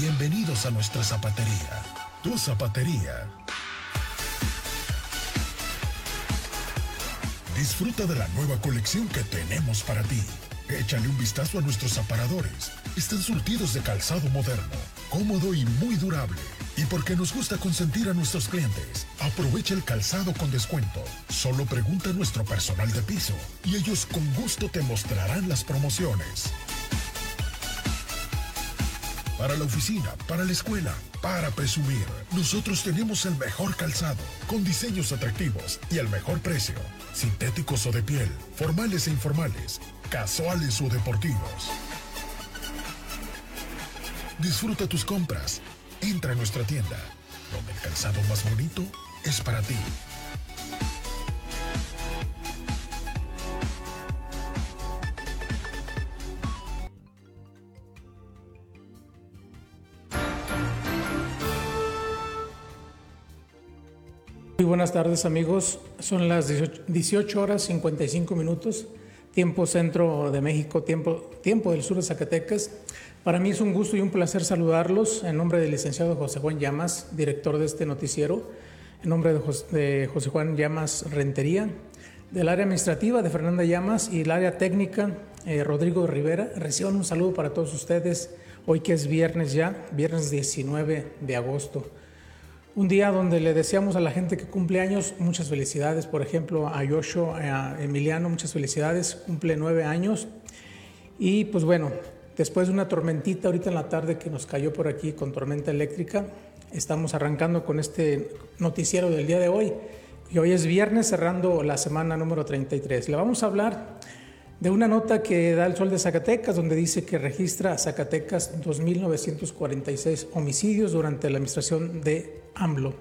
Bienvenidos a nuestra zapatería. Tu zapatería. Disfruta de la nueva colección que tenemos para ti. Échale un vistazo a nuestros aparadores. Están surtidos de calzado moderno, cómodo y muy durable. Y porque nos gusta consentir a nuestros clientes, aprovecha el calzado con descuento. Solo pregunta a nuestro personal de piso y ellos con gusto te mostrarán las promociones. Para la oficina, para la escuela, para presumir, nosotros tenemos el mejor calzado, con diseños atractivos y el mejor precio. Sintéticos o de piel, formales e informales, casuales o deportivos. Disfruta tus compras. Entra a nuestra tienda, donde el calzado más bonito es para ti. Buenas tardes amigos, son las 18 horas 55 minutos, tiempo centro de México, tiempo, tiempo del sur de Zacatecas. Para mí es un gusto y un placer saludarlos en nombre del licenciado José Juan Llamas, director de este noticiero, en nombre de José, Juan Llamas Rentería, del área administrativa de Fernanda Llamas y el área técnica eh, Rodrigo Rivera. Reciban un saludo para todos ustedes hoy que es viernes ya, viernes 19 de agosto. Un día donde le deseamos a la gente que cumple años muchas felicidades, por ejemplo a Yosho, a Emiliano, muchas felicidades, cumple nueve años. Y pues bueno, después de una tormentita ahorita en la tarde que nos cayó por aquí con tormenta eléctrica, estamos arrancando con este noticiero del día de hoy. Y hoy es viernes cerrando la semana número 33. Le vamos a hablar de una nota que da el Sol de Zacatecas, donde dice que registra a Zacatecas 2.946 homicidios durante la administración de AMLO.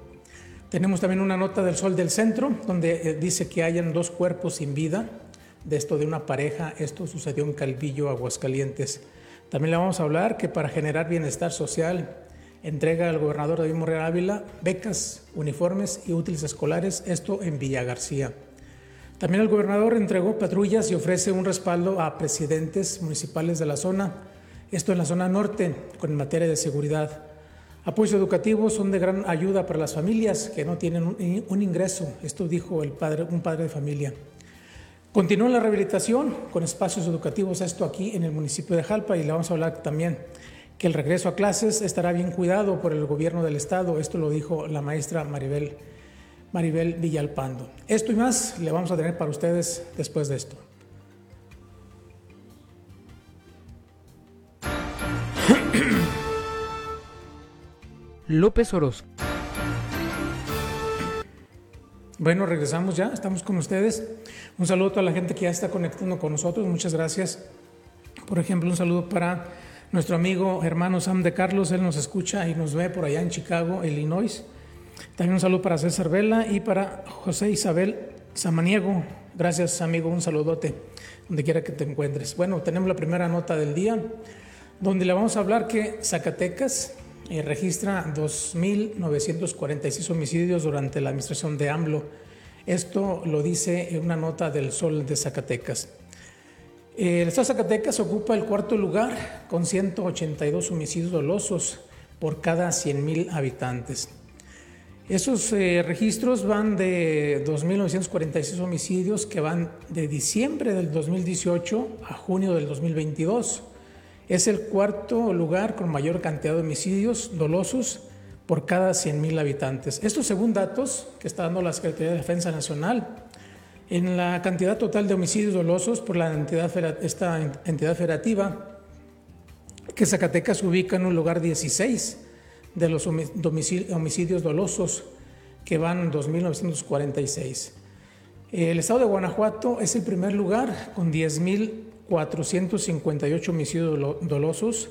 Tenemos también una nota del Sol del Centro, donde eh, dice que hayan dos cuerpos sin vida, de esto de una pareja, esto sucedió en Calvillo, Aguascalientes. También le vamos a hablar que para generar bienestar social, entrega al gobernador David Morreal Ávila becas, uniformes y útiles escolares, esto en Villa García. También el gobernador entregó patrullas y ofrece un respaldo a presidentes municipales de la zona, esto en la zona norte, con materia de seguridad. Apoyos educativos son de gran ayuda para las familias que no tienen un, ingreso, esto dijo el padre, un padre de familia. Continúa la rehabilitación con espacios educativos, esto aquí en el municipio de Jalpa, y le vamos a hablar también que el regreso a clases estará bien cuidado por el gobierno del estado, esto lo dijo la maestra Maribel Maribel Villalpando. Esto y más le vamos a tener para ustedes después de esto. López Orozco. Bueno, regresamos ya, estamos con ustedes. Un saludo a la gente que ya está conectando con nosotros, muchas gracias. Por ejemplo, un saludo para nuestro amigo hermano Sam de Carlos, él nos escucha y nos ve por allá en Chicago, Illinois. También un saludo para César Vela y para José Isabel Samaniego. Gracias, amigo, un saludote, donde quiera que te encuentres. Bueno, tenemos la primera nota del día, donde le vamos a hablar que Zacatecas eh, registra 2.946 homicidios durante la administración de AMLO. Esto lo dice una nota del Sol de Zacatecas. El Estado de Zacatecas ocupa el cuarto lugar con 182 homicidios dolosos por cada 100.000 habitantes. Esos eh, registros van de 2.946 homicidios que van de diciembre del 2018 a junio del 2022. Es el cuarto lugar con mayor cantidad de homicidios dolosos por cada 100.000 habitantes. Esto según datos que está dando la Secretaría de Defensa Nacional. En la cantidad total de homicidios dolosos por la entidad, esta entidad federativa, que Zacatecas ubica en un lugar 16 de los homicidios dolosos, que van en 2.946. El estado de Guanajuato es el primer lugar con 10.458 homicidios dolosos,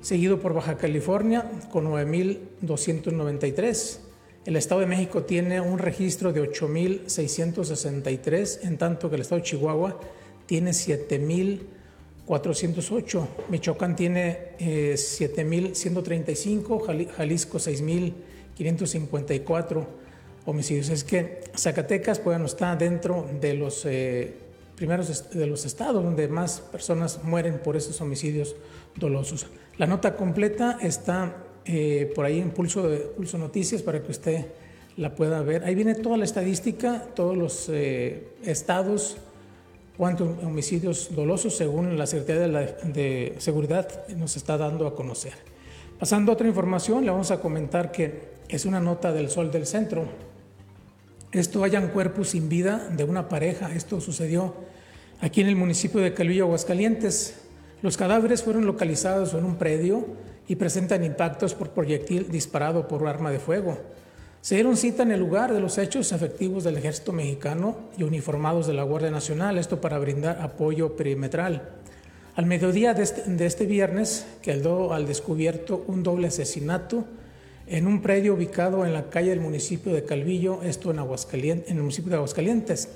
seguido por Baja California con 9.293. El Estado de México tiene un registro de 8.663, en tanto que el Estado de Chihuahua tiene 7.000 408, Michoacán tiene 7.135, eh, Jalisco 6.554 homicidios. Es que Zacatecas pues, está dentro de los eh, primeros de los estados donde más personas mueren por esos homicidios dolosos. La nota completa está eh, por ahí en Pulso, de, Pulso Noticias para que usted la pueda ver. Ahí viene toda la estadística, todos los eh, estados, cuántos homicidios dolosos según la Secretaría de, de, Seguridad nos está dando a conocer. Pasando a otra información, le vamos a comentar que es una nota del Sol del Centro. Esto hayan cuerpos sin vida de una pareja. Esto sucedió aquí en el municipio de Calvillo, Aguascalientes. Los cadáveres fueron localizados en un predio y presentan impactos por proyectil disparado por arma de fuego. Se dieron cita en el lugar de los hechos efectivos del ejército mexicano y uniformados de la Guardia Nacional, esto para brindar apoyo perimetral. Al mediodía de este, de este viernes quedó al descubierto un doble asesinato en un predio ubicado en la calle del municipio de Calvillo, esto en, Aguascalientes, en el municipio de Aguascalientes,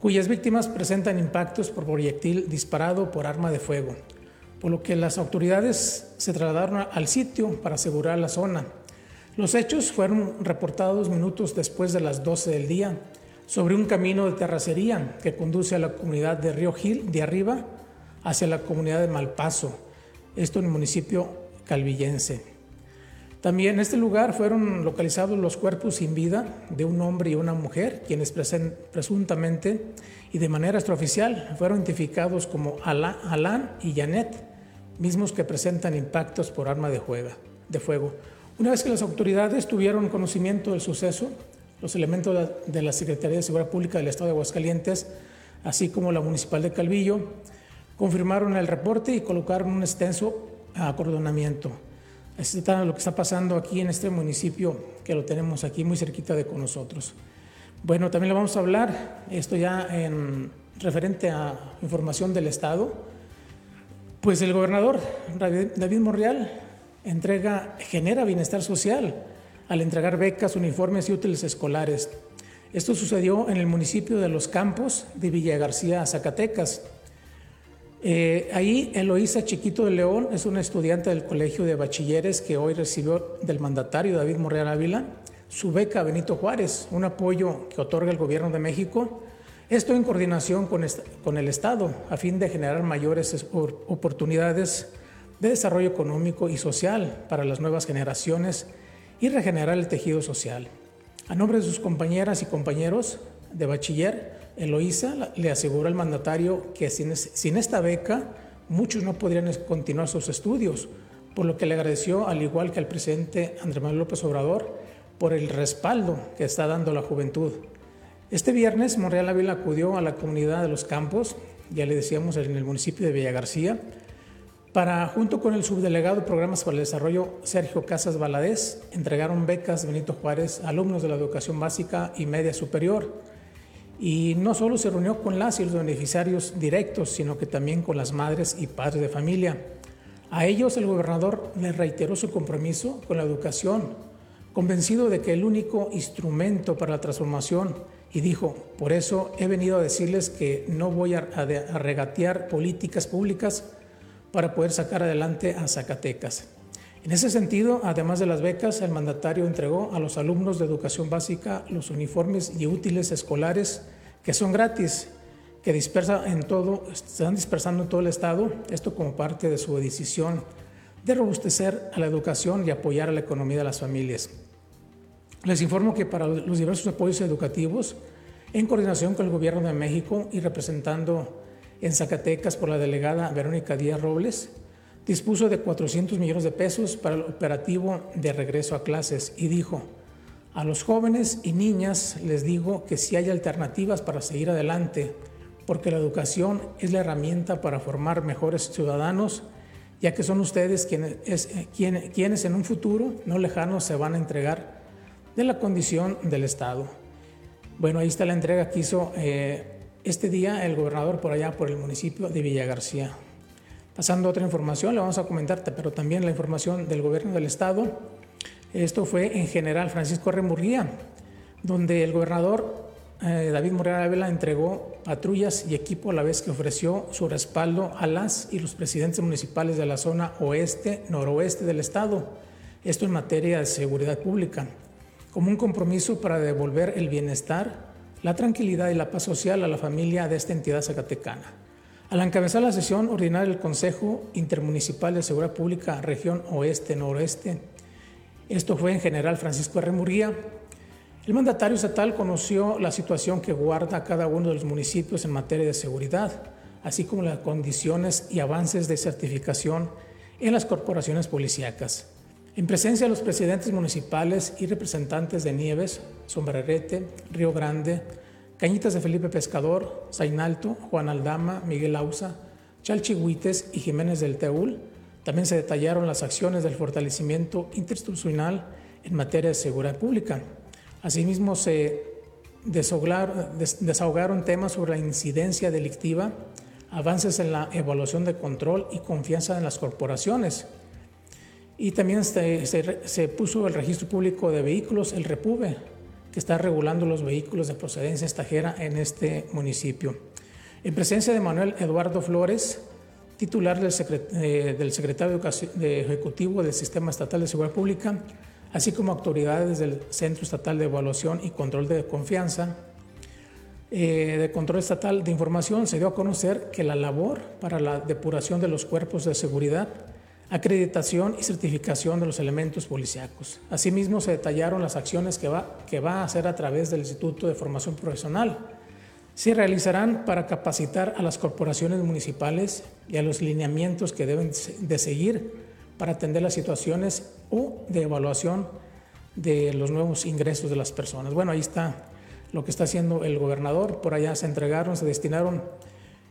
cuyas víctimas presentan impactos por proyectil disparado por arma de fuego por lo que las autoridades se trasladaron al sitio para asegurar la zona. Los hechos fueron reportados minutos después de las 12 del día sobre un camino de terracería que conduce a la comunidad de Río Gil de arriba hacia la comunidad de Malpaso, esto en el municipio calvillense. También en este lugar fueron localizados los cuerpos sin vida de un hombre y una mujer, quienes presuntamente y de manera extraoficial fueron identificados como Alan y Janet, mismos que presentan impactos por arma de, fuego. Una vez que las autoridades tuvieron conocimiento del suceso, los elementos de la Secretaría de Seguridad Pública del Estado de Aguascalientes, así como la Municipal de Calvillo, confirmaron el reporte y colocaron un extenso acordonamiento. Así está lo que está pasando aquí en este municipio, que lo tenemos aquí muy cerquita de con nosotros. Bueno, también le vamos a hablar, esto ya en referente a información del Estado, pues el gobernador David Monreal entrega, genera bienestar social al entregar becas, uniformes y útiles escolares. Esto sucedió en el municipio de Los Campos de Villa García, Zacatecas. Eh, ahí Eloísa Chiquito de León es una estudiante del Colegio de Bachilleres que hoy recibió del mandatario David Monreal Ávila su beca Benito Juárez, un apoyo que otorga el gobierno de México esto en coordinación con, el Estado, a fin de generar mayores oportunidades de desarrollo económico y social para las nuevas generaciones y regenerar el tejido social. A nombre de sus compañeras y compañeros de bachiller, Eloísa le aseguró al mandatario que sin, esta beca muchos no podrían continuar sus estudios, por lo que le agradeció, al igual que al presidente Andrés Manuel López Obrador, por el respaldo que está dando la juventud. Este viernes Monreal Ávila acudió a la comunidad de los campos, ya le decíamos en el municipio de Villa García, para, junto con el subdelegado de Programas para el Desarrollo Sergio Casas Valadez, entregaron becas Benito Juárez a alumnos de la educación básica y media superior. Y no solo se reunió con las y los beneficiarios directos, sino que también con las madres y padres de familia. A ellos el gobernador les reiteró su compromiso con la educación, convencido de que el único instrumento para la transformación y dijo, por eso he venido a decirles que no voy a, regatear políticas públicas para poder sacar adelante a Zacatecas. En ese sentido, además de las becas, el mandatario entregó a los alumnos de educación básica los uniformes y útiles escolares que son gratis, que dispersa en todo, están dispersando en todo el estado, esto como parte de su decisión de robustecer a la educación y apoyar a la economía de las familias. Les informo que para los diversos apoyos educativos, en coordinación con el Gobierno de México y representando en Zacatecas por la delegada Verónica Díaz Robles, dispuso de 400 millones de pesos para el operativo de regreso a clases y dijo, a los jóvenes y niñas les digo que si hay alternativas para seguir adelante, porque la educación es la herramienta para formar mejores ciudadanos, ya que son ustedes quienes, quienes en un futuro no lejano se van a entregar de la condición del Estado. Bueno, ahí está la entrega que hizo eh, este día el gobernador por allá, por el municipio de Villa García. Pasando a otra información, le vamos a comentarte, pero también la información del gobierno del Estado. Esto fue en general Francisco Remurría, donde el gobernador eh, David Morera Ávila entregó patrullas y equipo a la vez que ofreció su respaldo a las y los presidentes municipales de la zona oeste, noroeste del Estado. Esto en materia de seguridad pública como un compromiso para devolver el bienestar, la tranquilidad y la paz social a la familia de esta entidad zacatecana. Al encabezar la sesión ordinaria del Consejo Intermunicipal de Seguridad Pública Región Oeste-Noroeste, esto fue en general Francisco R. Murguía, el mandatario estatal conoció la situación que guarda cada uno de los municipios en materia de seguridad, así como las condiciones y avances de certificación en las corporaciones policíacas. En presencia de los presidentes municipales y representantes de Nieves, Sombrerete, Río Grande, Cañitas de Felipe Pescador, Zainalto, Juan Aldama, Miguel Ausa, Chalchihuites y Jiménez del Teúl, también se detallaron las acciones del fortalecimiento institucional en materia de seguridad pública. Asimismo, se desahogaron temas sobre la incidencia delictiva, avances en la evaluación de control y confianza en las corporaciones. Y también se, se puso el registro público de vehículos, el REPUBE, que está regulando los vehículos de procedencia extranjera en este municipio. En presencia de Manuel Eduardo Flores, titular del, eh, secretario Ejecutivo del Sistema Estatal de Seguridad Pública, así como autoridades del Centro Estatal de Evaluación y Control de Confianza, eh, de Control Estatal de Información, se dio a conocer que la labor para la depuración de los cuerpos de seguridad acreditación y certificación de los elementos policíacos. Asimismo, se detallaron las acciones que va, que va a hacer a través del Instituto de Formación Profesional. Se realizarán para capacitar a las corporaciones municipales y a los lineamientos que deben de seguir para atender las situaciones o de evaluación de los nuevos ingresos de las personas. Bueno, ahí está lo que está haciendo el gobernador. Por allá se entregaron, se destinaron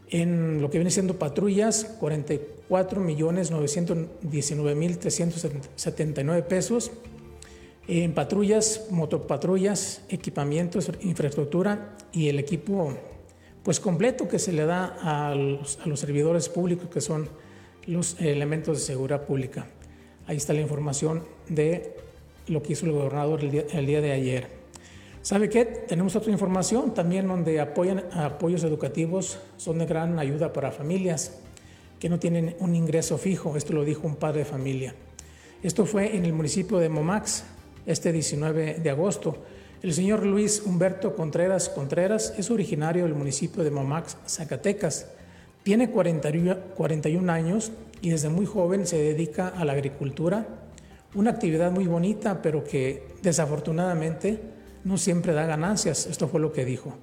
en lo que viene siendo patrullas, 44 millones 919 mil 379 pesos. En patrullas, motopatrullas, equipamientos, infraestructura y el equipo pues completo que se le da a los, a los servidores públicos que son los elementos de seguridad pública. Ahí está la información de lo que hizo el gobernador el día, el día de ayer. ¿Sabe qué? Tenemos otra información también donde apoyan apoyos educativos, son de gran ayuda para familias que no tienen un ingreso fijo. Esto lo dijo un padre de familia. Esto fue en el municipio de Momax, este 19 de agosto. El señor Luis Humberto Contreras Contreras es originario del municipio de Momax, Zacatecas. Tiene 41 años y desde muy joven se dedica a la agricultura, una actividad muy bonita, pero que desafortunadamente no siempre da ganancias. Esto fue lo que dijo.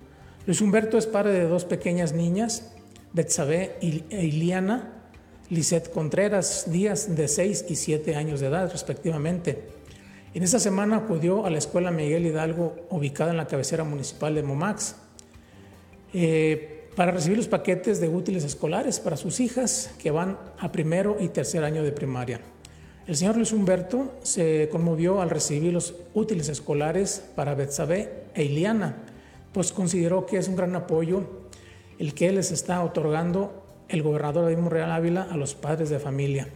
Luis Humberto es padre de dos pequeñas niñas, Betsabe e Iliana, Lisette Contreras Díaz, de 6 y 7 años de edad, respectivamente. En esta semana acudió a la escuela Miguel Hidalgo, ubicada en la cabecera municipal de Momax, eh, para recibir los paquetes de útiles escolares para sus hijas que van a primero y tercer año de primaria. El señor Luis Humberto se conmovió al recibir los útiles escolares para Betsabe e Iliana, pues consideró que es un gran apoyo el que les está otorgando el gobernador de Real Ávila a los padres de familia.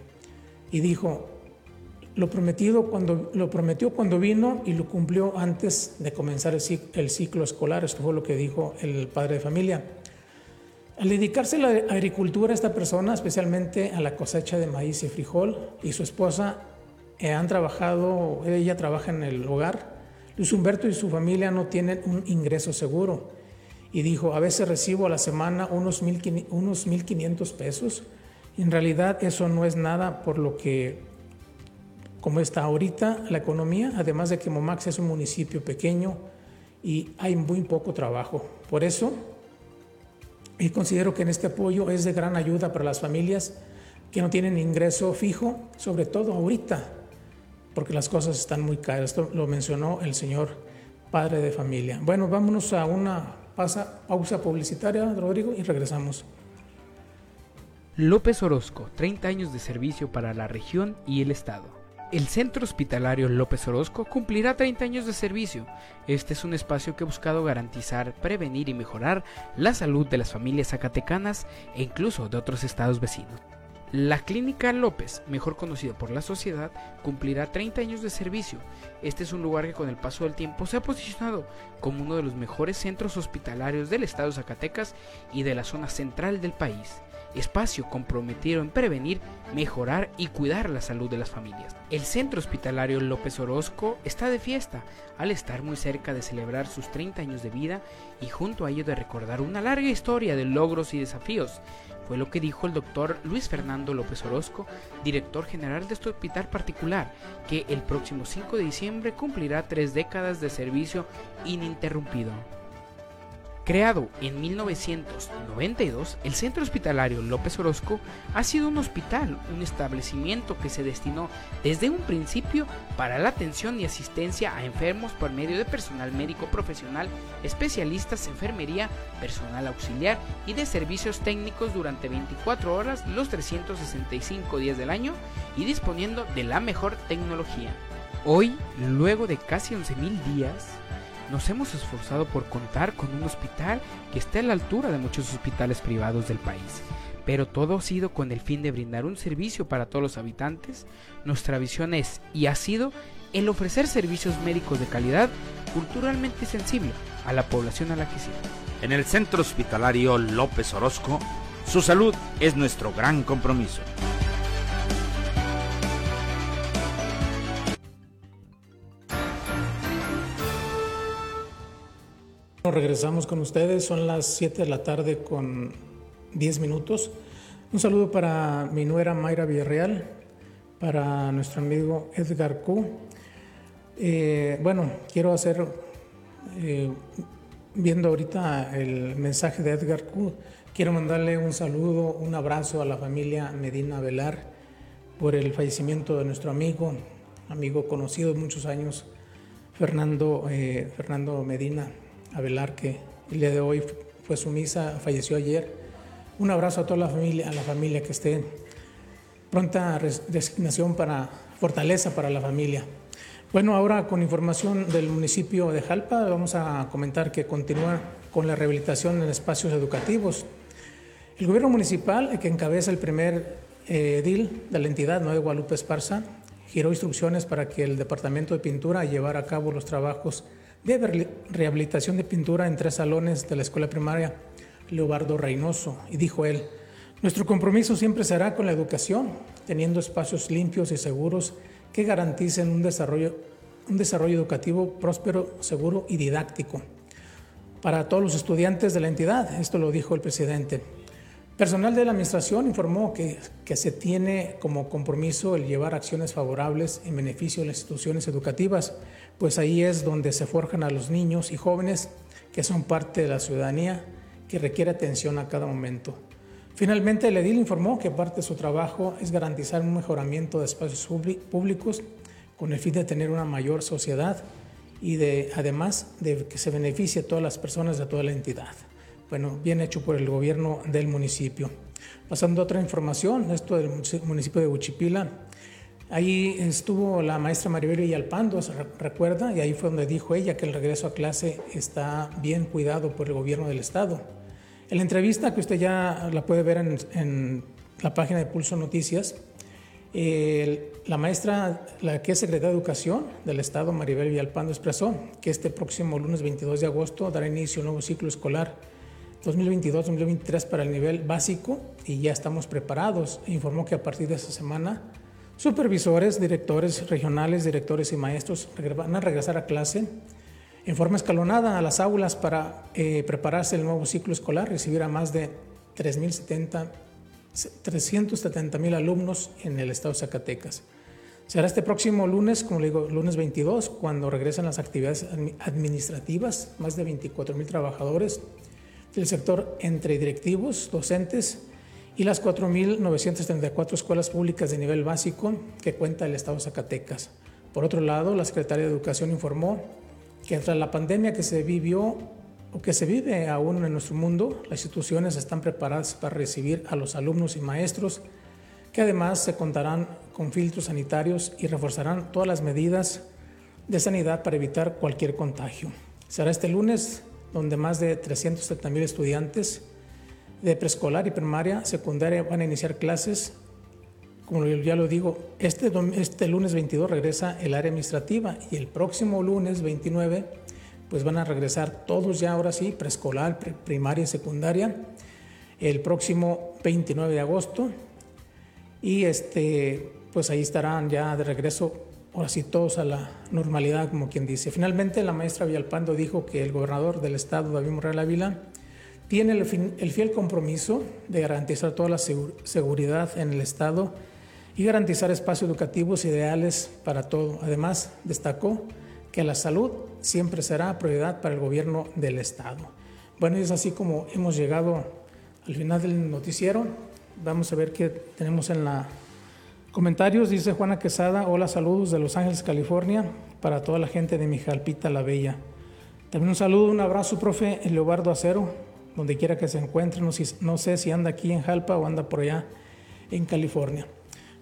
Y dijo, lo, prometido cuando, lo prometió cuando vino y lo cumplió antes de comenzar el ciclo, escolar. Esto fue lo que dijo el padre de familia. Al dedicarse a la agricultura, esta persona, especialmente a la cosecha de maíz y frijol, y su esposa eh, han trabajado, ella trabaja en el hogar. Luis Humberto y su familia no tienen un ingreso seguro. Y dijo, a veces recibo a la semana unos 1.500 pesos. En realidad eso no es nada por lo que, como está ahorita la economía, además de que Momax es un municipio pequeño y hay muy poco trabajo. Por eso y considero que en este apoyo es de gran ayuda para las familias que no tienen ingreso fijo, sobre todo ahorita, porque las cosas están muy caras. Esto lo mencionó el señor padre de familia. Bueno, vámonos a una pausa publicitaria, Rodrigo, y regresamos. López Orozco, 30 años de servicio para la región y el Estado. El Centro Hospitalario López Orozco cumplirá 30 años de servicio. Este es un espacio que ha buscado garantizar, prevenir y mejorar la salud de las familias zacatecanas e incluso de otros estados vecinos. La Clínica López, mejor conocida por la sociedad, cumplirá 30 años de servicio. Este es un lugar que con el paso del tiempo se ha posicionado como uno de los mejores centros hospitalarios del estado de Zacatecas y de la zona central del país espacio comprometido en prevenir, mejorar y cuidar la salud de las familias. El Centro Hospitalario López Orozco está de fiesta al estar muy cerca de celebrar sus 30 años de vida y junto a ello de recordar una larga historia de logros y desafíos. Fue lo que dijo el doctor Luis Fernando López Orozco, director general de este hospital particular, que el próximo 5 de diciembre cumplirá tres décadas de servicio ininterrumpido. Creado en 1992, el Centro Hospitalario López Orozco ha sido un hospital, un establecimiento que se destinó desde un principio para la atención y asistencia a enfermos por medio de personal médico profesional, especialistas, enfermería, personal auxiliar y de servicios técnicos durante 24 horas los 365 días del año y disponiendo de la mejor tecnología. Hoy, luego de casi 11.000 días, nos hemos esforzado por contar con un hospital que esté a la altura de muchos hospitales privados del país. Pero todo ha sido con el fin de brindar un servicio para todos los habitantes. Nuestra visión es y ha sido el ofrecer servicios médicos de calidad culturalmente sensible a la población a la que sirve. En el Centro Hospitalario López Orozco, su salud es nuestro gran compromiso. Regresamos con ustedes, son las 7 de la tarde con 10 minutos. Un saludo para mi nuera Mayra Villarreal, para nuestro amigo Edgar Q. Eh, bueno, quiero hacer, eh, viendo ahorita el mensaje de Edgar Q, quiero mandarle un saludo, un abrazo a la familia Medina Velar por el fallecimiento de nuestro amigo, amigo conocido muchos años, Fernando, eh, Fernando Medina Velar, que el día de hoy fue su misa, falleció ayer. Un abrazo a toda la familia, a la familia que esté pronta resignación para fortaleza para la familia. Bueno, ahora con información del municipio de Jalpa, vamos a comentar que continúa con la rehabilitación en espacios educativos. El gobierno municipal, que encabeza el primer eh, edil de la entidad, de Guadalupe Esparza, giró instrucciones para que el departamento de pintura llevara a cabo los trabajos de rehabilitación de pintura en tres salones de la escuela primaria Leobardo Reynoso. Y dijo él, nuestro compromiso siempre será con la educación, teniendo espacios limpios y seguros que garanticen un desarrollo, un desarrollo educativo próspero, seguro y didáctico para todos los estudiantes de la entidad. Esto lo dijo el presidente. Personal de la Administración informó que, se tiene como compromiso el llevar acciones favorables en beneficio de las instituciones educativas, pues ahí es donde se forjan a los niños y jóvenes que son parte de la ciudadanía que requiere atención a cada momento. Finalmente, el edil informó que parte de su trabajo es garantizar un mejoramiento de espacios públicos con el fin de tener una mayor sociedad y de, además de que se beneficie a todas las personas de toda la entidad bueno, bien hecho por el gobierno del municipio. Pasando a otra información, esto del municipio de Huchipila, ahí estuvo la maestra Maribel Villalpando, se recuerda, y ahí fue donde dijo ella que el regreso a clase está bien cuidado por el gobierno del estado. En la entrevista que usted ya la puede ver en, la página de Pulso Noticias, la maestra, la que es secretaria de Educación del Estado, Maribel Villalpando, expresó que este próximo lunes 22 de agosto dará inicio un nuevo ciclo escolar 2022-2023 para el nivel básico y ya estamos preparados. Informó que a partir de esta semana supervisores, directores regionales, directores y maestros van a regresar a clase en forma escalonada a las aulas para eh, prepararse el nuevo ciclo escolar, recibir a más de 370 mil alumnos en el estado de Zacatecas. Será este próximo lunes, como le digo, lunes 22, cuando regresan las actividades administrativas, más de 24 mil trabajadores del sector entre directivos, docentes y las 4.934 escuelas públicas de nivel básico que cuenta el Estado de Zacatecas. Por otro lado, la Secretaría de Educación informó que tras la pandemia que se vivió o que se vive aún en nuestro mundo, las instituciones están preparadas para recibir a los alumnos y maestros, que además se contarán con filtros sanitarios y reforzarán todas las medidas de sanidad para evitar cualquier contagio. Será este lunes donde más de 370 mil estudiantes de preescolar y primaria, secundaria van a iniciar clases. Como ya lo digo, este, este lunes 22 regresa el área administrativa y el próximo lunes 29 pues van a regresar todos ya ahora sí, preescolar, primaria y secundaria. El próximo 29 de agosto. Y este, pues ahí estarán ya de regreso, ahora sí todos a la normalidad, como quien dice. Finalmente, la maestra Villalpando dijo que el gobernador del estado, David Morral Ávila, tiene el, fiel compromiso de garantizar toda la seguridad en el Estado y garantizar espacios educativos ideales para todo. Además, destacó que la salud siempre será prioridad para el gobierno del Estado. Bueno, y es así como hemos llegado al final del noticiero. Vamos a ver qué tenemos en la comentarios. Dice Juana Quesada, hola, saludos de Los Ángeles, California, para toda la gente de Mijalpita la Bella. También un saludo, un abrazo, profe Leobardo Acero, donde quiera que se encuentre. No, sé si anda aquí en Jalpa o anda por allá en California.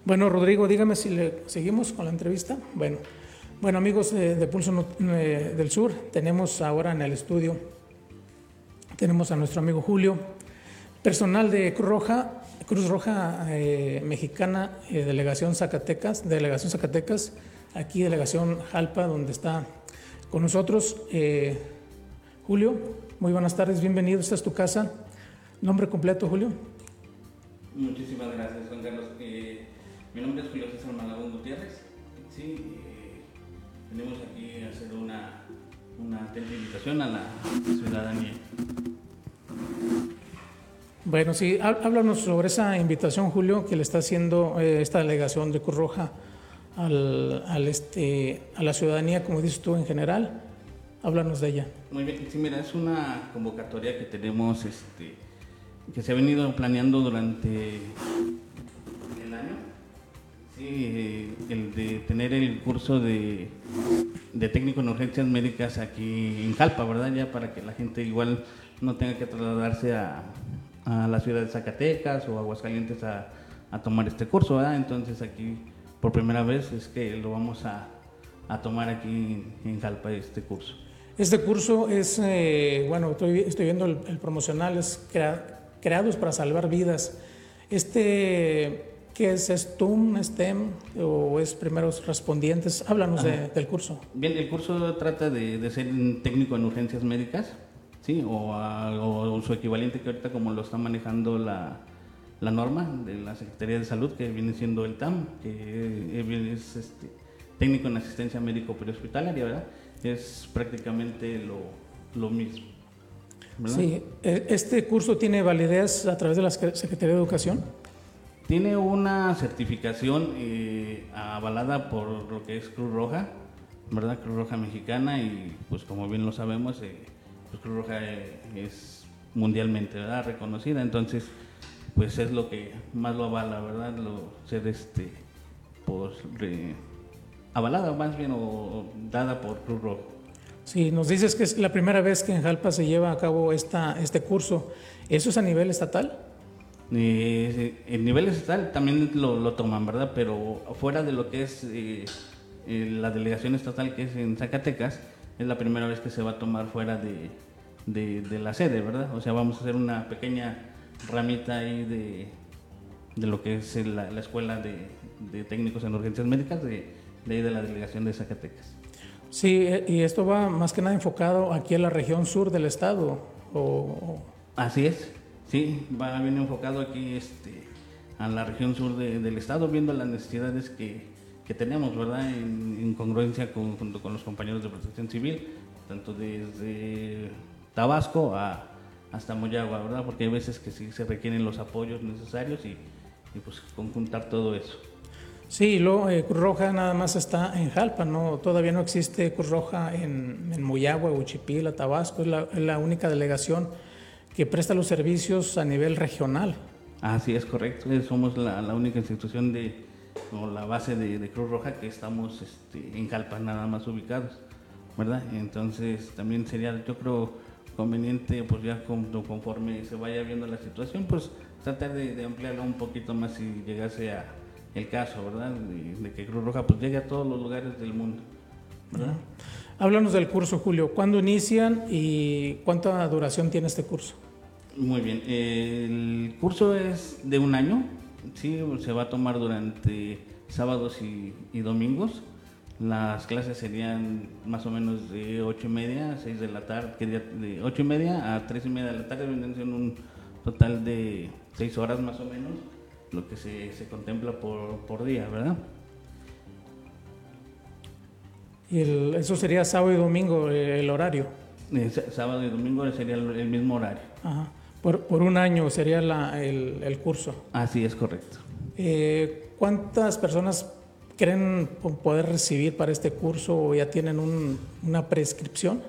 Bueno, Rodrigo, dígame si le seguimos con la entrevista. Bueno, bueno amigos de, Pulso eh, del Sur, tenemos ahora en el estudio, tenemos a nuestro amigo Julio, personal de Cruz Roja, Cruz Roja eh, Mexicana, eh, Delegación Zacatecas, Delegación Zacatecas, aquí Delegación Jalpa, donde está con nosotros Julio. Muy buenas tardes, bienvenido, esta es tu casa. ¿Nombre completo, Julio? Muchísimas gracias, Juan Carlos. Eh, mi nombre es Julio César Malagón Gutiérrez. Sí, eh, venimos aquí hacer una, una invitación a la ciudadanía. Bueno, sí, háblanos sobre esa invitación, Julio, que le está haciendo eh, esta delegación de Cruz Roja al, este, a la ciudadanía, como dices tú, en general. Háblanos de ella. Muy bien, sí, mira, es una convocatoria que tenemos, este, que se ha venido planeando durante el año. Sí, el de tener el curso de, de técnico en urgencias médicas aquí en Jalpa, ¿verdad? Ya para que la gente igual no tenga que trasladarse a, a la ciudad de Zacatecas o Aguascalientes a, a tomar este curso, ¿verdad? Entonces aquí por primera vez es que lo vamos a, a tomar aquí en Jalpa este curso. Este curso es, eh, bueno, estoy, viendo el, promocional, es creados para salvar vidas. Este, ¿qué es? ¿Es TUM, STEM o es primeros respondientes? Háblanos del curso. Bien, el curso trata de, ser un técnico en urgencias médicas, ¿sí? O, su equivalente que ahorita como lo está manejando la, la, norma de la Secretaría de Salud, que viene siendo el TAM, que es este, técnico en asistencia médico prehospitalaria, ¿verdad? es prácticamente lo, mismo. Sí, e, ¿este curso tiene validez a través de la Secretaría de Educación? Tiene una certificación eh, avalada por lo que es Cruz Roja, ¿verdad? Cruz Roja Mexicana y pues como bien lo sabemos, eh, pues, Cruz Roja es mundialmente ¿verdad? reconocida, entonces pues es lo que más lo avala, ¿verdad? Lo, ser este, por, avalada más bien o dada por Cruz Roja. Sí, nos dices que es la primera vez que en Jalpa se lleva a cabo esta, este curso. ¿Eso es a nivel estatal? Eh, en nivel estatal también lo, toman, ¿verdad? Pero fuera de lo que es eh, eh, la delegación estatal que es en Zacatecas, es la primera vez que se va a tomar fuera de, de, la sede, ¿verdad? O sea, vamos a hacer una pequeña ramita ahí de, de lo que es la, la escuela de, de técnicos en urgencias médicas de, de la delegación de Zacatecas. Sí, y esto va más que nada enfocado aquí en la región sur del estado. O... Así es, sí, va bien enfocado aquí este, a la región sur del estado, viendo las necesidades que, que tenemos, ¿verdad? En, congruencia con, junto con los compañeros de protección civil, tanto desde Tabasco a, hasta Moyagua, ¿verdad? Porque hay veces que sí se requieren los apoyos necesarios y, y pues conjuntar todo eso. Sí, lo, eh, Cruz Roja nada más está en Jalpa, no, todavía no existe Cruz Roja en, en Muyagua, Uchipila, Tabasco, es la, única delegación que presta los servicios a nivel regional. Así es correcto, somos la, única institución de, o la base de, Cruz Roja que estamos este, en Jalpa nada más ubicados, ¿verdad? Entonces también sería, yo creo, conveniente, pues ya conforme se vaya viendo la situación, pues tratar de, de ampliarla un poquito más si llegase a el caso, ¿verdad? De, que Cruz Roja pues llegue a todos los lugares del mundo, ¿verdad? Háblanos del curso, Julio. ¿Cuándo inician y cuánta duración tiene este curso? Muy bien. El curso es de un año, sí, se va a tomar durante sábados y, domingos. Las clases serían más o menos de ocho y media a 6 de la tarde, de ocho y media a tres y media de la tarde, vendrían un total de seis horas más o menos, lo que se, se contempla por, por día, ¿verdad? Y el- eso sería sábado y domingo eh, el horario. Eh, sábado y domingo sería el, el mismo horario. Ajá. Por, por un año sería la- el, el curso. Así es correcto. Eh, ¿Cuántas personas creen po- poder recibir para este curso o ya tienen un- una prescripción?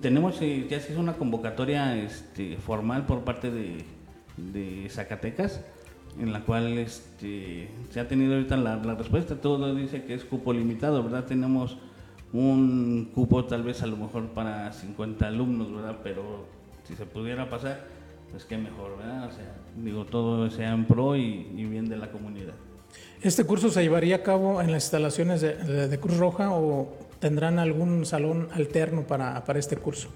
Tenemos, eh, ya se hizo una convocatoria este, formal por parte de, de Zacatecas, en la cual este, se ha tenido ahorita la, la respuesta. Todo dice que es cupo limitado, ¿verdad? Tenemos un cupo tal vez a lo mejor para 50 alumnos, ¿verdad? Pero si se pudiera pasar, pues qué mejor, ¿verdad? O sea, digo, todo sea en pro y, y bien de la comunidad. ¿Este curso se llevaría a cabo en las instalaciones de, de- de Cruz Roja o tendrán algún salón alterno para, para este curso?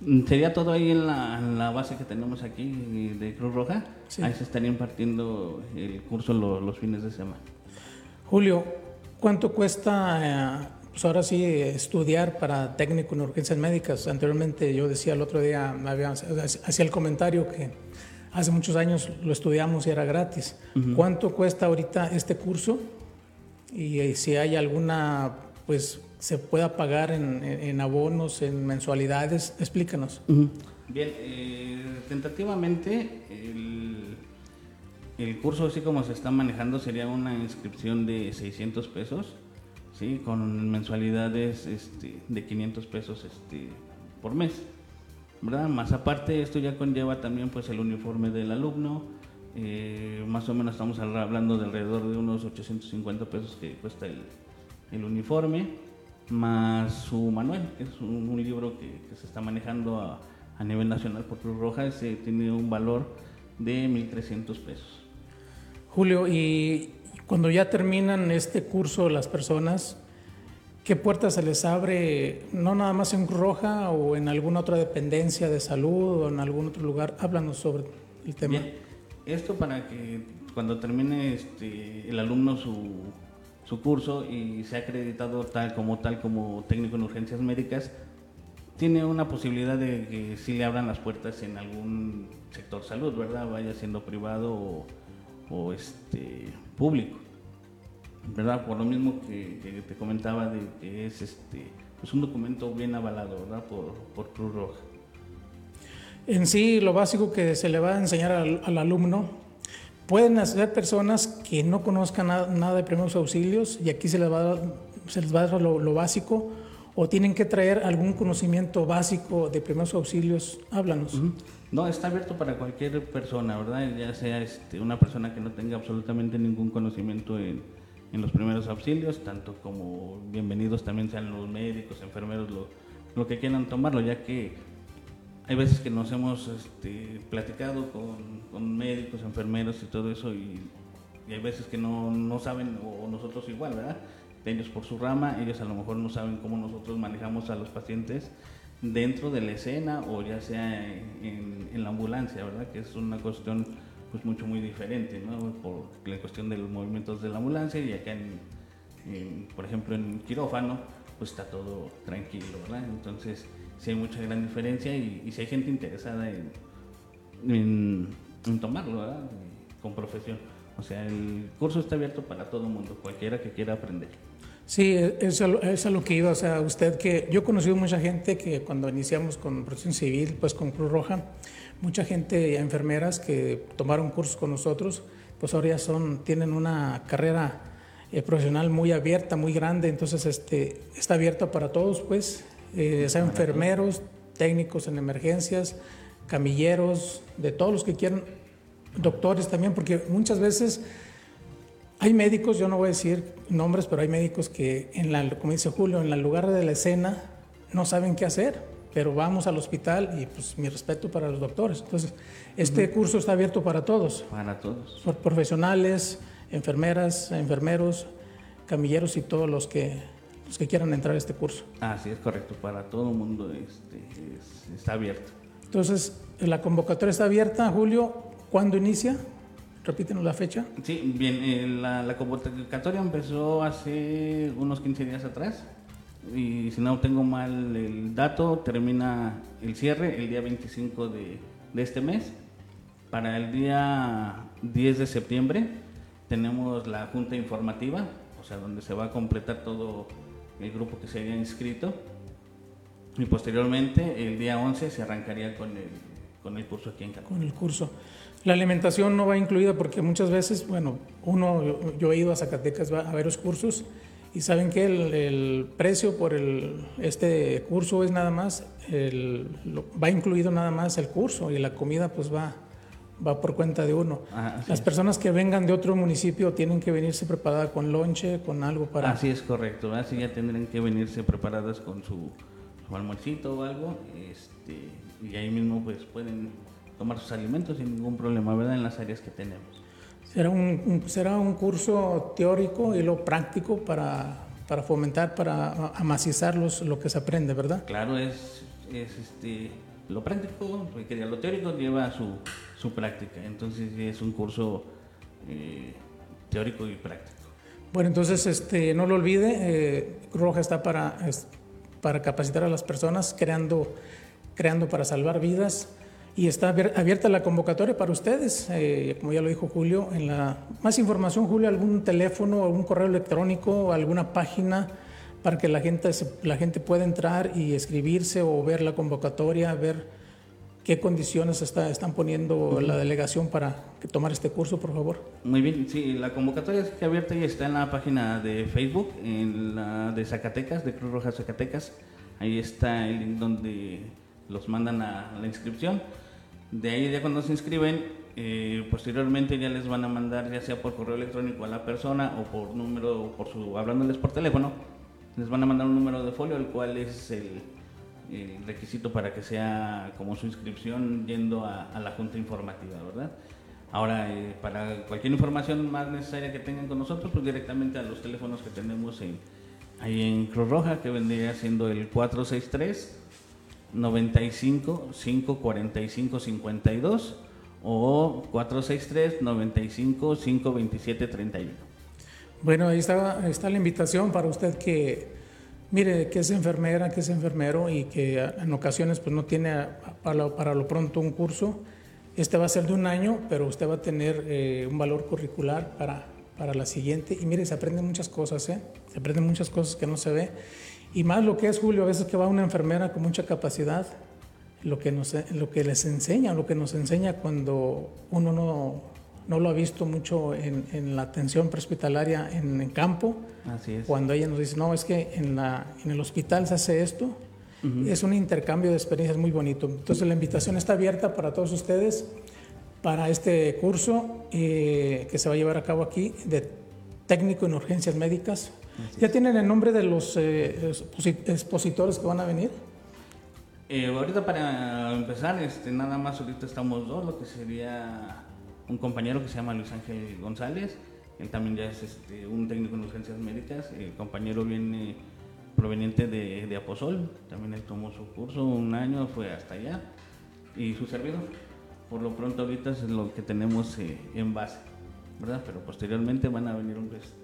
Mm, Sería todo ahí en la, en la base que tenemos aquí de Cruz Roja. Sí. Ahí se estaría impartiendo el curso lo- los fines de semana. Julio, ¿cuánto cuesta, eh, pues ahora sí, estudiar para técnico en urgencias médicas? Anteriormente yo decía el otro día, hacía el comentario que hace muchos años lo estudiamos y era gratis. ¿Cuánto cuesta ahorita este curso? Y eh, si hay alguna, pues se pueda pagar en, en- en abonos, en mensualidades, explícanos. Bien, eh, tentativamente el, el curso así como se está manejando sería una inscripción de 600 pesos, ¿sí? con mensualidades este, de 500 pesos este, por mes. ¿verdad? Más aparte, esto ya conlleva también pues el uniforme del alumno, eh, más o menos estamos hablando de alrededor de unos 850 pesos que cuesta el, el uniforme, más su manual, que es un, un libro que, que se está manejando a, a nivel nacional por Cruz Roja, ese tiene un valor de 1.300 pesos. Julio, y cuando ya terminan este curso las personas, ¿qué puertas se les abre? No nada más en Roja o en alguna otra dependencia de salud o en algún otro lugar. Háblanos sobre el tema. Bien, esto para que cuando termine este, el alumno su, su curso y sea acreditado tal como tal como técnico en urgencias médicas, tiene una posibilidad de que sí le abran las puertas en algún sector salud, ¿verdad? Vaya siendo privado o, este, público, ¿verdad? Por lo mismo que, que te comentaba de que es este, pues un documento bien avalado, ¿verdad? Por, por Cruz Roja. En sí, lo básico que se le va a enseñar al, al alumno, pueden hacer personas que no conozcan nada, nada de primeros auxilios y aquí se les va a dar, se les va a dar lo, lo básico o tienen que traer algún conocimiento básico de primeros auxilios. Háblanos. No, está abierto para cualquier persona, ¿verdad? Ya sea este, una persona que no tenga absolutamente ningún conocimiento en, en los primeros auxilios, tanto como bienvenidos también sean los médicos, enfermeros, lo, lo que quieran tomarlo, ya que hay veces que nos hemos este, platicado con, con médicos, enfermeros y todo eso, y, hay veces que no, no saben, o nosotros igual, ¿verdad? Ellos por su rama, ellos a lo mejor no saben cómo nosotros manejamos a los pacientes dentro de la escena o ya sea en, la ambulancia, ¿verdad? Que es una cuestión pues mucho muy diferente, ¿no? Por la cuestión de los movimientos de la ambulancia y acá en, por ejemplo en quirófano pues está todo tranquilo, ¿verdad? Entonces sí hay mucha gran diferencia y, sí hay gente interesada en, tomarlo, ¿verdad? Con profesión. O sea, el curso está abierto para todo mundo, cualquiera que quiera aprender. Sí, eso es a lo que iba. O sea, usted que yo he conocido mucha gente que cuando iniciamos con protección civil, pues con Cruz Roja, mucha gente, enfermeras que tomaron cursos con nosotros, pues ahora ya son, tienen una carrera eh, profesional muy abierta, muy grande, entonces este, está abierta para todos, pues, eh, sean enfermeros, técnicos en emergencias, camilleros, de todos los que quieran, doctores también, porque muchas veces hay médicos, yo no voy a decir nombres, pero hay médicos que, en la, como dice Julio, en el lugar de la escena no saben qué hacer, pero vamos al hospital y pues mi respeto para los doctores. Entonces, este curso está abierto para todos, Para todos. por profesionales, enfermeras, enfermeros, camilleros y todos los que, los que quieran entrar a este curso. Así es correcto, para todo el mundo este, es- está abierto. Entonces, la convocatoria está abierta, Julio, ¿cuándo inicia? Repítenos la fecha. Sí, bien, eh, la, la convocatoria empezó hace unos 15 días atrás y si no tengo mal el dato, termina el cierre el día 25 de, de este mes para el día 10 de septiembre tenemos la junta informativa, o sea, donde se va a completar todo el grupo que se haya inscrito. Y posteriormente, el día 11, se arrancaría con el, con el curso aquí en Cancún. Con el curso. La alimentación no va incluida porque muchas veces, bueno, uno, yo, he ido a Zacatecas a ver los cursos y saben que el, precio por el, este curso es nada más, el, va incluido nada más el curso y la comida pues va, va por cuenta de uno. Ah, Las personas que vengan de otro municipio tienen que venirse preparadas con lonche, con algo para... Así es correcto, así ya tendrán que venirse preparadas con su, su o algo este, y ahí mismo pues pueden tomar sus alimentos sin ningún problema, ¿verdad? En las áreas que tenemos. Será un, será un curso teórico y lo práctico para, para fomentar, para amacizar lo que se aprende, ¿verdad? Claro, es, es este, lo práctico, porque lo teórico lleva su, su práctica, entonces es un curso eh, teórico y práctico. Bueno, entonces este, no lo olvide, eh, Roja está para, para capacitar a las personas, creando, creando para salvar vidas y está abierta la convocatoria para ustedes, eh, como ya lo dijo Julio, en la más información Julio, algún teléfono, algún correo electrónico, alguna página para que la gente, la gente pueda entrar y escribirse o ver la convocatoria, ver qué condiciones está, están poniendo la delegación para tomar este curso, por favor. Muy bien, sí, la convocatoria está abierta y está en la página de Facebook, en la de Zacatecas, de Cruz Roja Zacatecas. Ahí está el link donde los mandan a la inscripción de ahí ya cuando se inscriben, eh, posteriormente ya les van a mandar ya sea por correo electrónico a la persona o por número, o por su, hablándoles por teléfono, les van a mandar un número de folio, el cual es el, requisito para que sea como su inscripción yendo a, la junta informativa, ¿verdad? Ahora, eh, para cualquier información más necesaria que tengan con nosotros, pues directamente a los teléfonos que tenemos ahí en Cruz Roja, que vendría siendo el 463 95 5 45 52 o 463 95 5 27 31. Bueno, ahí está, está la invitación para usted que mire que es enfermera, que es enfermero y que en ocasiones pues no tiene para lo, para lo pronto un curso. Este va a ser de un año, pero usted va a tener eh, un valor curricular para, para la siguiente. Y mire, se aprenden muchas cosas, ¿eh? Se aprenden muchas cosas que no se ve. Y más lo que es Julio, a veces que va una enfermera con mucha capacidad, lo que, nos, lo que les enseña, lo que nos enseña cuando uno no, no lo ha visto mucho en, en la atención prehospitalaria en, en campo. Así es. Cuando ella nos dice, no, es que en, la, en el hospital se hace esto. Es un intercambio de experiencias muy bonito. Entonces la invitación está abierta para todos ustedes para este curso eh, que se va a llevar a cabo aquí de técnico en urgencias médicas ¿Ya tienen el nombre de los eh, expositores que van a venir? Eh, ahorita para empezar, este, nada más ahorita estamos dos, lo que sería un compañero que se llama Luis Ángel González, él también ya es este, un técnico en urgencias médicas, el compañero viene proveniente de, de Aposol, también él tomó su curso un año, fue hasta allá, y su servidor. Por lo pronto ahorita es lo que tenemos eh, en base, ¿verdad? Pero posteriormente van a venir un, este,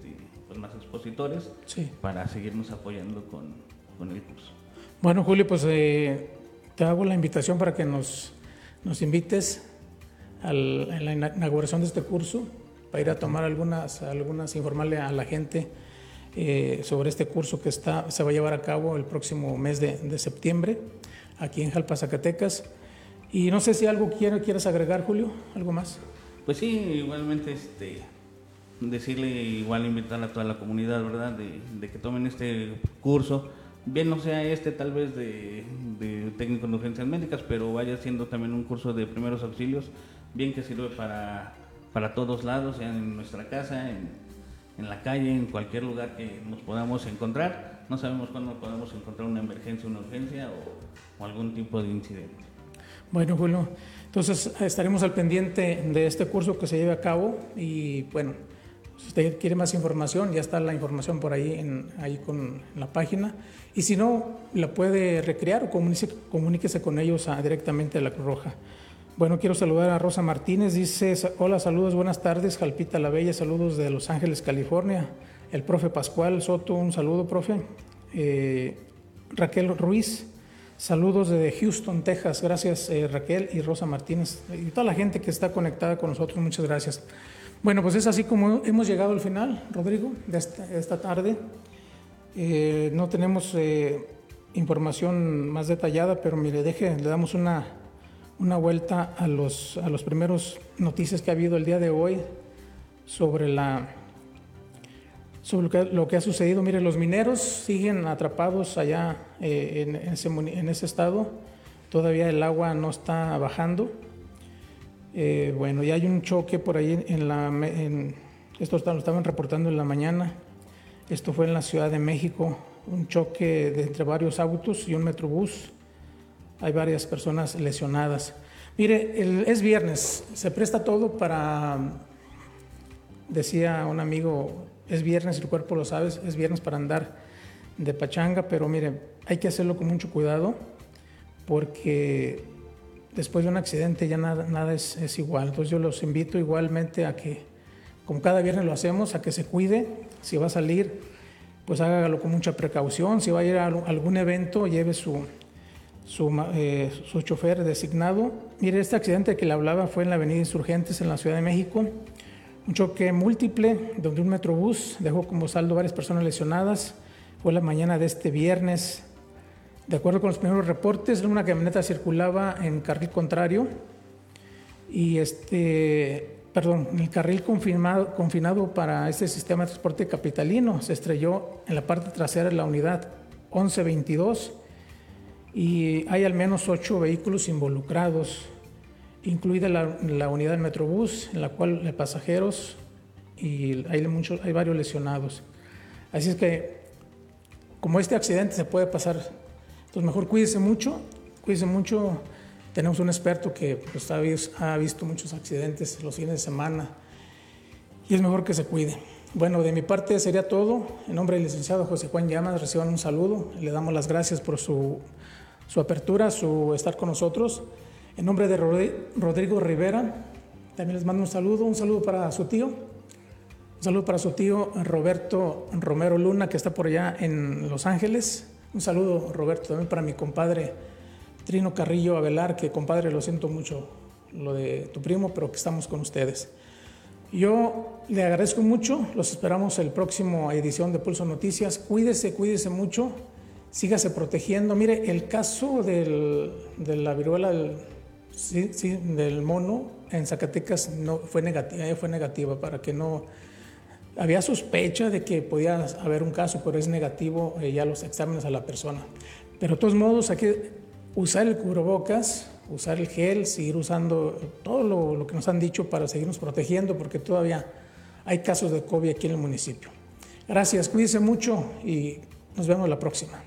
pues, más expositores para seguirnos apoyando con, con, el curso. Bueno, Julio, pues eh, te hago la invitación para que nos, nos invites a la inauguración de este curso, para ir a tomar algunas, algunas informarle a la gente eh, sobre este curso que está, se va a llevar a cabo el próximo mes de, de septiembre, aquí en Jalpa, Zacatecas. Y no sé si algo quiere, quieres agregar, Julio, algo más. Pues sí, igualmente este, decirle igual invitar a toda la comunidad, ¿verdad? De, que tomen este curso, bien no sea este tal vez de, técnico en urgencias médicas, pero vaya siendo también un curso de primeros auxilios, bien que sirve para, para todos lados, sea en nuestra casa, en, en la calle, en cualquier lugar que nos podamos encontrar. No sabemos cuándo podemos encontrar una emergencia, una urgencia o, o algún tipo de incidente. Bueno, Julio, entonces estaremos al pendiente de este curso que se lleve a cabo y bueno, si usted quiere más información, ya está la información por ahí, en, ahí con la página. Y si no, la puede recrear o comuníquese, comuníquese con ellos directamente a la Cruz Roja. Bueno, quiero saludar a Rosa Martínez. Dice, hola, saludos, buenas tardes. Jalpita la Bella, saludos de Los Ángeles, California. El profe Pascual Soto, un saludo, profe. Eh, Raquel Ruiz, Saludos desde Houston, Texas. Gracias eh, Raquel y Rosa Martínez y toda la gente que está conectada con nosotros. Muchas gracias. Bueno, pues es así como hemos llegado al final, Rodrigo, de esta, tarde. Eh, no tenemos eh, información más detallada, pero mire, deje, le damos una, una vuelta a los, a los primeros noticias que ha habido el día de hoy sobre la sobre lo que, ha sucedido. Mire, los mineros siguen atrapados allá eh, en, ese, en, ese, estado. Todavía el agua no está bajando. Eh, bueno, ya hay un choque por ahí en la... En, esto lo estaban reportando en la mañana. Esto fue en la Ciudad de México. Un choque entre varios autos y un metrobús. Hay varias personas lesionadas. Mire, es viernes. Se presta todo para... Decía un amigo es viernes, el cuerpo lo sabe, es viernes para andar de pachanga, pero mire, hay que hacerlo con mucho cuidado porque después de un accidente ya nada, nada es, igual. Entonces yo los invito igualmente a que, como cada viernes lo hacemos, a que se cuide. Si va a salir, pues hágalo con mucha precaución. Si va a ir a algún evento, lleve su, su, eh, su chofer designado. Mire, este accidente que le hablaba fue en la Avenida Insurgentes en la Ciudad de México. Un choque múltiple donde un metrobús dejó como saldo varias personas lesionadas. Fue la mañana de este viernes. De acuerdo con los primeros reportes, una camioneta circulaba en carril contrario y este, perdón, el carril confinado, confinado para este sistema de transporte capitalino se estrelló en la parte trasera de la unidad 1122 y hay al menos ocho vehículos involucrados incluida la, unidad del Metrobús, en la cual hay pasajeros y hay, muchos, hay varios lesionados. Así es que, como este accidente se puede pasar, entonces mejor cuídese mucho, cuídese mucho. Tenemos un experto que pues, ha, visto muchos accidentes los fines de semana y es mejor que se cuide. Bueno, de mi parte sería todo. En nombre del licenciado José Juan Llamas, reciban un saludo. Le damos las gracias por su, su apertura, su estar con nosotros. En nombre de Rodrigo Rivera, también les mando un saludo, un saludo para su tío, un saludo para su tío Roberto Romero Luna, que está por allá en Los Ángeles. Un saludo, Roberto, también para mi compadre Trino Carrillo Avelar, que compadre, lo siento mucho lo de tu primo, pero que estamos con ustedes. Yo le agradezco mucho, los esperamos el próximo edición de Pulso Noticias. Cuídese, cuídese mucho, sígase protegiendo. Mire, el caso del, de la viruela del Sí, del mono en Zacatecas no fue negativa, eh, fue negativa para que no había sospecha de que podía haber un caso, pero es negativo eh, ya los exámenes a la persona. Pero de todos modos hay que usar el cubrebocas, usar el gel, seguir usando todo lo, lo que nos han dicho para seguirnos protegiendo, porque todavía hay casos de COVID aquí en el municipio. Gracias, cuídense mucho y nos vemos la próxima.